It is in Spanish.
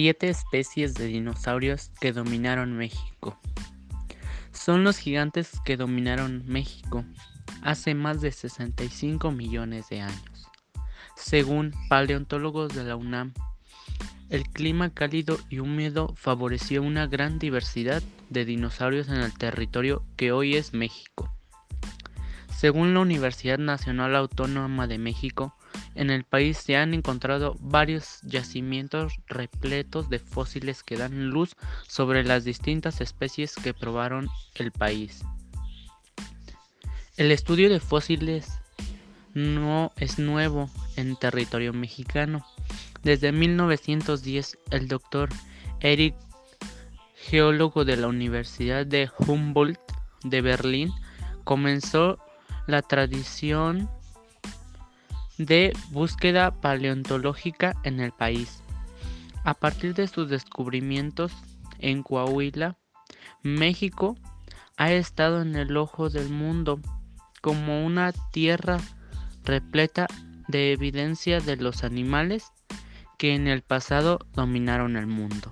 Siete especies de dinosaurios que dominaron México. Son los gigantes que dominaron México hace más de 65 millones de años. Según paleontólogos de la UNAM, el clima cálido y húmedo favoreció una gran diversidad de dinosaurios en el territorio que hoy es México. Según la Universidad Nacional Autónoma de México, en el país se han encontrado varios yacimientos repletos de fósiles que dan luz sobre las distintas especies que probaron el país. El estudio de fósiles no es nuevo en territorio mexicano. Desde 1910, el doctor Eric, geólogo de la Universidad de Humboldt de Berlín, comenzó la tradición de búsqueda paleontológica en el país. A partir de sus descubrimientos en Coahuila, México ha estado en el ojo del mundo como una tierra repleta de evidencia de los animales que en el pasado dominaron el mundo.